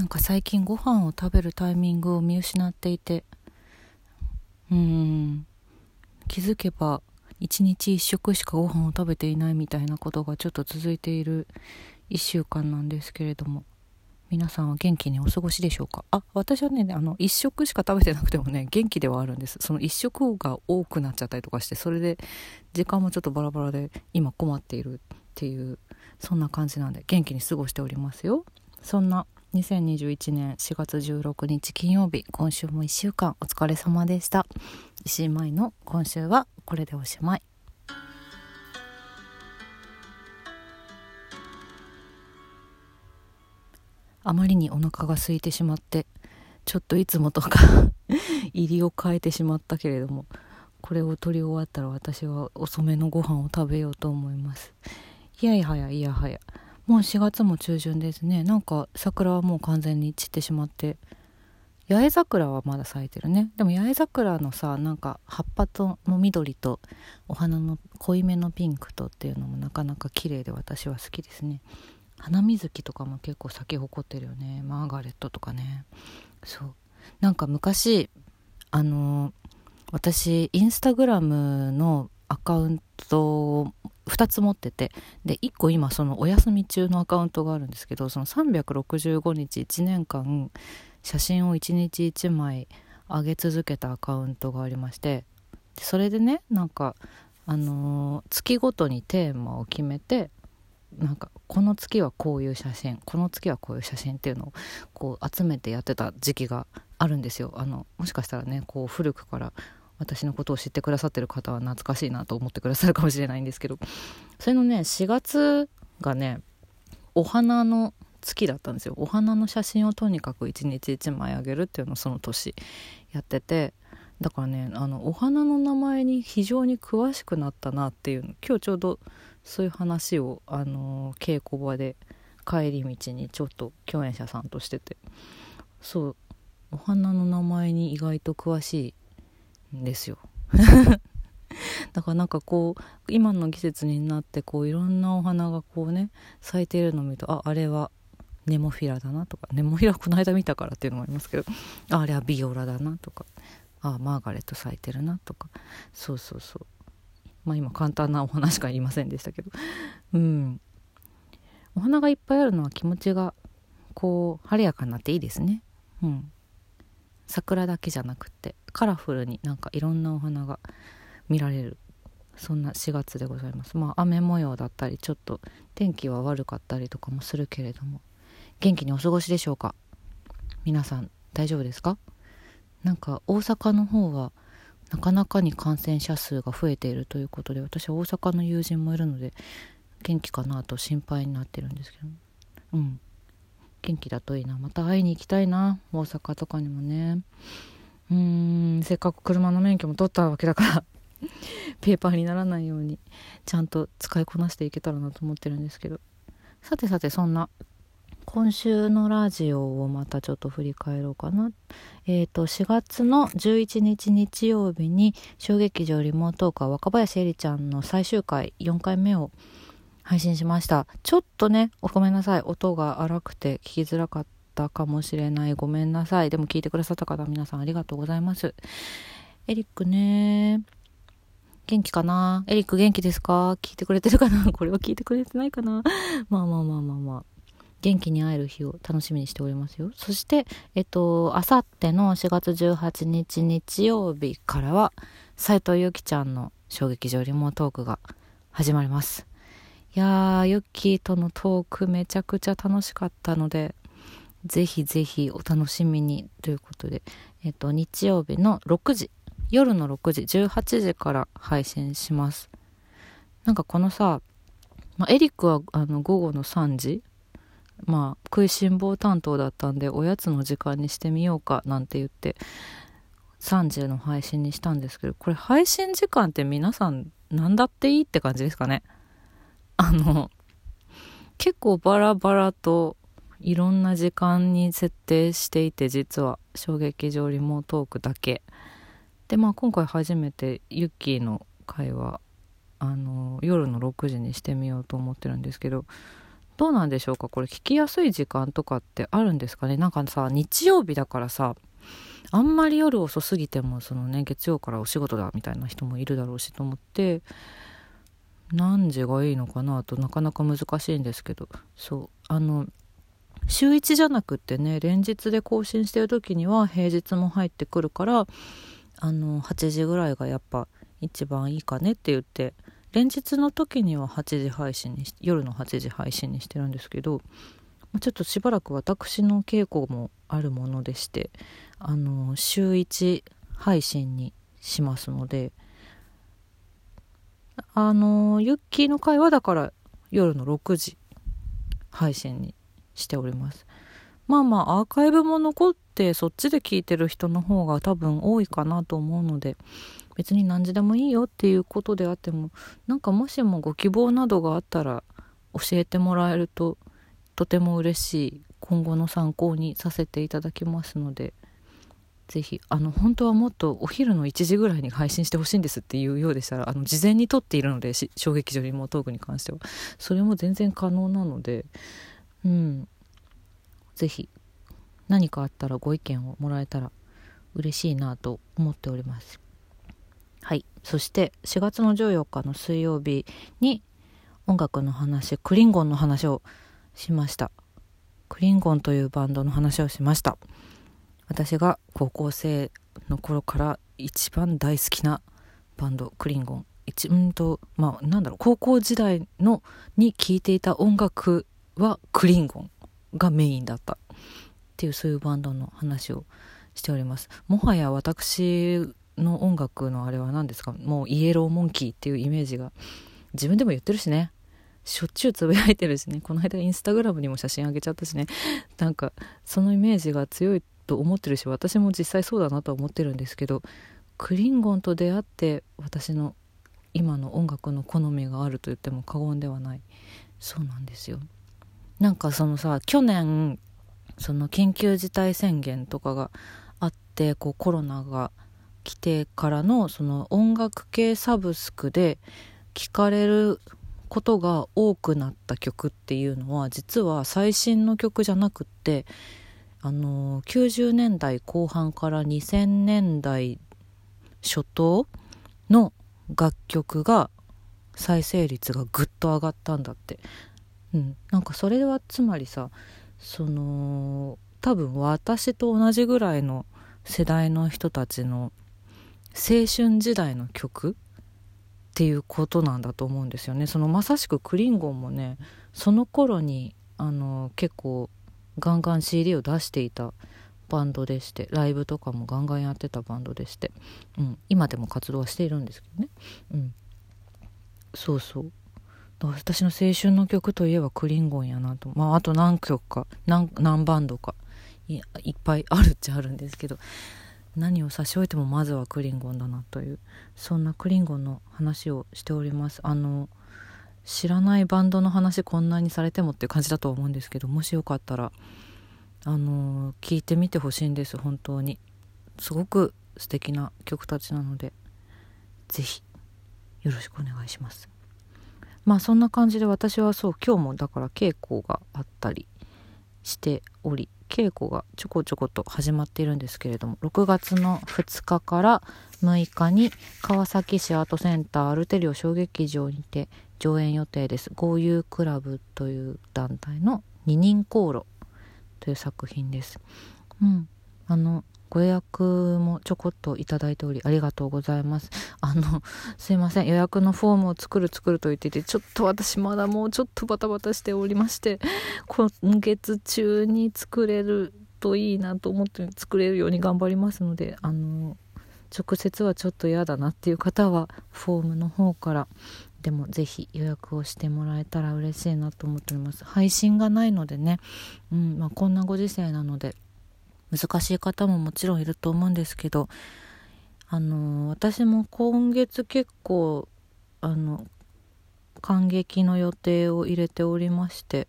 なんか最近ご飯を食べるタイミングを見失っていて。うーん。気づけば一日一食しかご飯を食べていないみたいなことがちょっと続いている1週間なんですけれども。皆さんは元気にお過ごしでしょうか？あ私はねあの1食しか食べてなくてもね元気ではあるんです。その1食が多くなっちゃったりとかしてそれで時間もちょっとバラバラで今困っているっていうそんな感じなんで元気に過ごしておりますよ。そんな2021年4月16日金曜日今週も1週間お疲れ様でした。石井舞の今週はこれでおしまい。あまりにお腹が空いてしまってちょっといつもとか 入りを変えてしまったけれどもこれを取り終わったら私は遅めのご飯を食べようと思います。いやいやはやいやはや。もう4月も中旬ですね。なんか桜はもう完全に散ってしまって。八重桜はまだ咲いてるね。でも八重桜のさなんか葉っぱとの緑とお花の濃いめのピンクとっていうのもなかなか綺麗で私は好きですね。花水木とかも結構咲き誇ってるよね。マーガレットとかね。そう。なんか昔あの私インスタグラムのアカウントを2つ持ってて。で1個今そのお休み中のアカウントがあるんですけどその365日1年間写真を1日1枚上げ続けたアカウントがありまして。それでねなんかあのー、月ごとにテーマを決めてなんかこの月はこういう写真この月はこういう写真っていうのをこう集めてやってた時期があるんですよ。あのもしかしたらねこう古くから私のことを知ってくださってる方は懐かしいなと思ってくださるかもしれないんですけど。それのね4月がねお花の月だったんですよ。お花の写真をとにかく1日1枚あげるっていうのをその年やってて。だからねあのお花の名前に非常に詳しくなったなっていう今日ちょうどそういう話をあの稽古場で帰り道にちょっと共演者さんとしてて。そう。お花の名前に意外と詳しいんですよ。だからなんかこう今の季節になってこういろんなお花がこうね咲いているのを見るとああれはネモフィラだなとかネモフィラこの間見たからっていうのもありますけど あれはビオラだなとかああマーガレット咲いてるなとかそうそうそう。まあ今簡単なお話しか言いませんでしたけど。うん。お花がいっぱいあるのは気持ちがこう晴れやかになっていいですね。うん。桜だけじゃなくって。カラフルになんかいろんなお花が見られる。そんな4月でございます。まあ雨模様だったりちょっと天気は悪かったりとかもするけれども元気にお過ごしでしょうか？皆さん大丈夫ですか？なんか大阪の方はなかなかに感染者数が増えているということで私は大阪の友人もいるので元気かなと心配になってるんですけど。うん。元気だといいな。また会いに行きたいな大阪とかにもね。うーんせっかく車の免許も取ったわけだから ペーパーにならないようにちゃんと使いこなしていけたらなと思ってるんですけどさてさてそんな今週のラジオをまたちょっと振り返ろうかな。えっ、ー、と、4月の11日日曜日に、小劇場リモートークは若林絵里ちゃんの最終回4回目を配信しました。ちょっとね、ごめんなさい。音が荒くて聞きづらかったかもしれない。ごめんなさい。でも聞いてくださった方皆さんありがとうございます。エリックね元気かな？エリック元気ですか？聞いてくれてるかな？これは聞いてくれてないかな？まあまあまあまあまあ。元気に会える日を楽しみにしておりますよ。そして、えっと、あさっての4月18日日曜日からは、斉藤由貴ちゃんの衝撃場リモートークが始まります。いやー、ユッキーとのトークめちゃくちゃ楽しかったので、ぜひぜひお楽しみにということで、えっと、日曜日の6時、夜の6時、18時から配信します。なんかこのさ、ま、エリックはあの午後の3時まあ食いしん坊担当だったんでおやつの時間にしてみようかなんて言って3時の配信にしたんですけどこれ配信時間って皆さん何だっていいって感じですかねあの結構バラバラといろんな時間に設定していて実は衝撃場リモートークだけ。でまあ今回初めてユッキーの会話あの夜の6時にしてみようと思ってるんですけどどうなんでしょうか？これ聞きやすい時間とかってあるんですかね？なんかさ日曜日だからさあんまり夜遅すぎてもそのね月曜からお仕事だみたいな人もいるだろうしと思って何時がいいのかなとなかなか難しいんですけど。そうあの週1じゃなくってね連日で更新してる時には平日も入ってくるからあの8時ぐらいがやっぱ一番いいかねって言って連日の時には8時配信に夜の8時配信にしてるんですけどちょっとしばらく私の稽古もあるものでしてあの週1配信にしますのであのユッキーの会はだから夜の6時配信にしております。まあまあアーカイブも残ってそっちで聞いてる人の方が多分多いかなと思うので別に何時でもいいよっていうことであってもなんかもしもご希望などがあったら教えてもらえるととても嬉しい今後の参考にさせていただきますのでぜひあの本当はもっとお昼の1時ぐらいに配信してほしいんですっていうようでしたらあの事前に撮っているので衝撃場リモートークに関しては。それも全然可能なのでうん。ぜひ何かあったらご意見をもらえたら嬉しいなと思っております。はい。そして4月の14日の水曜日に音楽の話クリンゴンの話をしました。クリンゴンというバンドの話をしました。私が高校生の頃から一番大好きなバンドクリンゴン。一うんとまあなんだろう高校時代のに聴いていた音楽はクリンゴンがメインだったっていうそういうバンドの話をしております。もはや私の音楽のあれは何ですか？もうイエローモンキーっていうイメージが自分でも言ってるしね。しょっちゅうつぶやいてるしね。この間インスタグラムにも写真あげちゃったしね。なんかそのイメージが強いと思ってるし私も実際そうだなとは思ってるんですけどクリンゴンと出会って私の今の音楽の好みがあると言っても過言ではない。そうなんですよ。なんかそのさ去年その緊急事態宣言とかがあってこうコロナが来てからのその音楽系サブスクで聴かれることが多くなった曲っていうのは実は最新の曲じゃなくってあの90年代後半から2000年代初頭の楽曲が再生率がぐっと上がったんだって、うん、なんかそれはつまりさその多分私と同じぐらいの世代の人たちの青春時代の曲っていうことなんだと思うんですよね。そのまさしくクリンゴンもねその頃にあの結構ガンガン CD を出していたバンドでしてライブとかもガンガンやってたバンドでして、うん、今でも活動はしているんですけどね、うん、そうそう。私の青春の曲といえばクリンゴンやなと。まああと何曲か何何バンドかいいっぱいあるっちゃあるんですけど何を差し置いてもまずはクリンゴンだなというそんなクリンゴンの話をしております。あの知らないバンドの話こんなにされてもっていう感じだと思うんですけどもしよかったらあの聞いてみてほしいんです本当に。すごく素敵な曲たちなので是非よろしくお願いします。まあそんな感じで私はそう今日もだから稽古があったりしており稽古がちょこちょこと始まっているんですけれども6月の2日から6日に川崎市アートセンターアルテリオ小劇場にて上演予定です。豪遊クラブという団体の二人航路という作品です。うん。あのご予約もちょこっといただいておりありがとうございます。あのすいません。予約のフォームを作る作ると言っていてちょっと私まだもうちょっとバタバタしておりまして今月中に作れるといいなと思って作れるように頑張りますのであの直接はちょっと嫌だなっていう方はフォームの方からでもぜひ予約をしてもらえたら嬉しいなと思っております。配信がないのでね、うんまあ、こんなご時世なので難しい方ももちろんいると思うんですけどあの私も今月結構あの感激の予定を入れておりまして、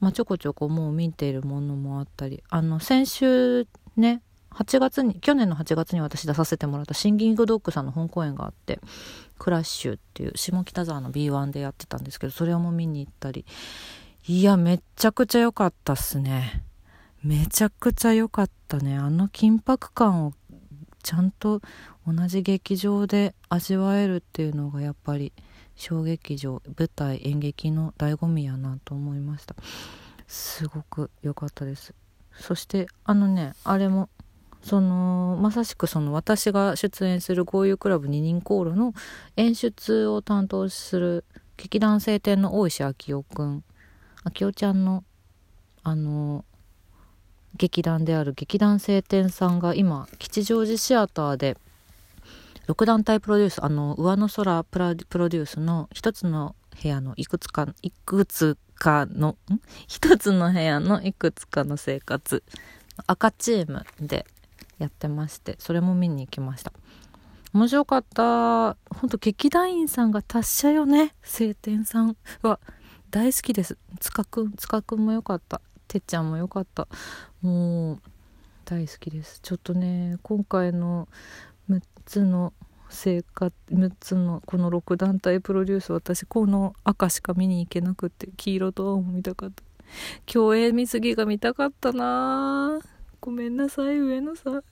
まあ、ちょこちょこもう見ているものもあったりあの先週ね8月に去年の8月に私出させてもらったシンギングドッグさんの本公演があってクラッシュっていう下北沢の B1 でやってたんですけどそれをも見に行ったり。いやめっちゃくちゃ良かったっすね。めちゃくちゃ良かったね。あの緊迫感をちゃんと同じ劇場で味わえるっていうのがやっぱり小劇場舞台演劇の醍醐味やなと思いました。すごく良かったです。そしてあのねあれもそのまさしくその私が出演する豪遊クラブ二人航路の演出を担当する劇団青天の大石明夫くん明夫ちゃんのあの劇団である劇団青天さんが今吉祥寺シアターで6団体プロデュースあの上の空プロデュースの一つの部屋のいくつかいくつかの 一つの部屋のいくつかの生活赤チームでやってましてそれも見に行きました。面白かった。ほんと劇団員さんが達者よね晴天さん。は大好きです。塚くん塚くんもよかった。てっちゃんもよかった。もう大好きです。ちょっとね今回の6つの生活6つのこの6団体プロデュース私この赤しか見に行けなくて黄色と青も見たかった。競泳水着が見たかったな。ごめんなさい。上野さん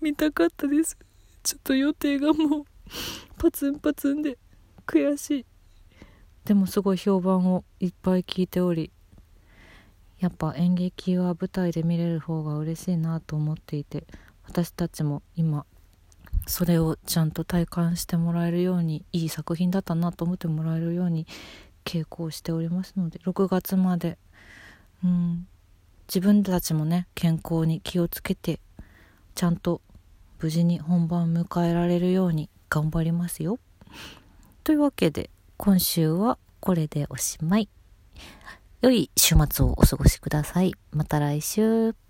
見たかったです。ちょっと予定がもうパツンパツンで悔しい。でもすごい評判をいっぱい聞いておりやっぱ演劇は舞台で見れる方が嬉しいなと思っていて私たちも今それをちゃんと体感してもらえるようにいい作品だったなと思ってもらえるように稽古をしておりますので6月までうん自分たちもね健康に気をつけてちゃんと無事に本番迎えられるように頑張りますよ。というわけで今週はこれでおしまい。良い週末をお過ごしください。また来週。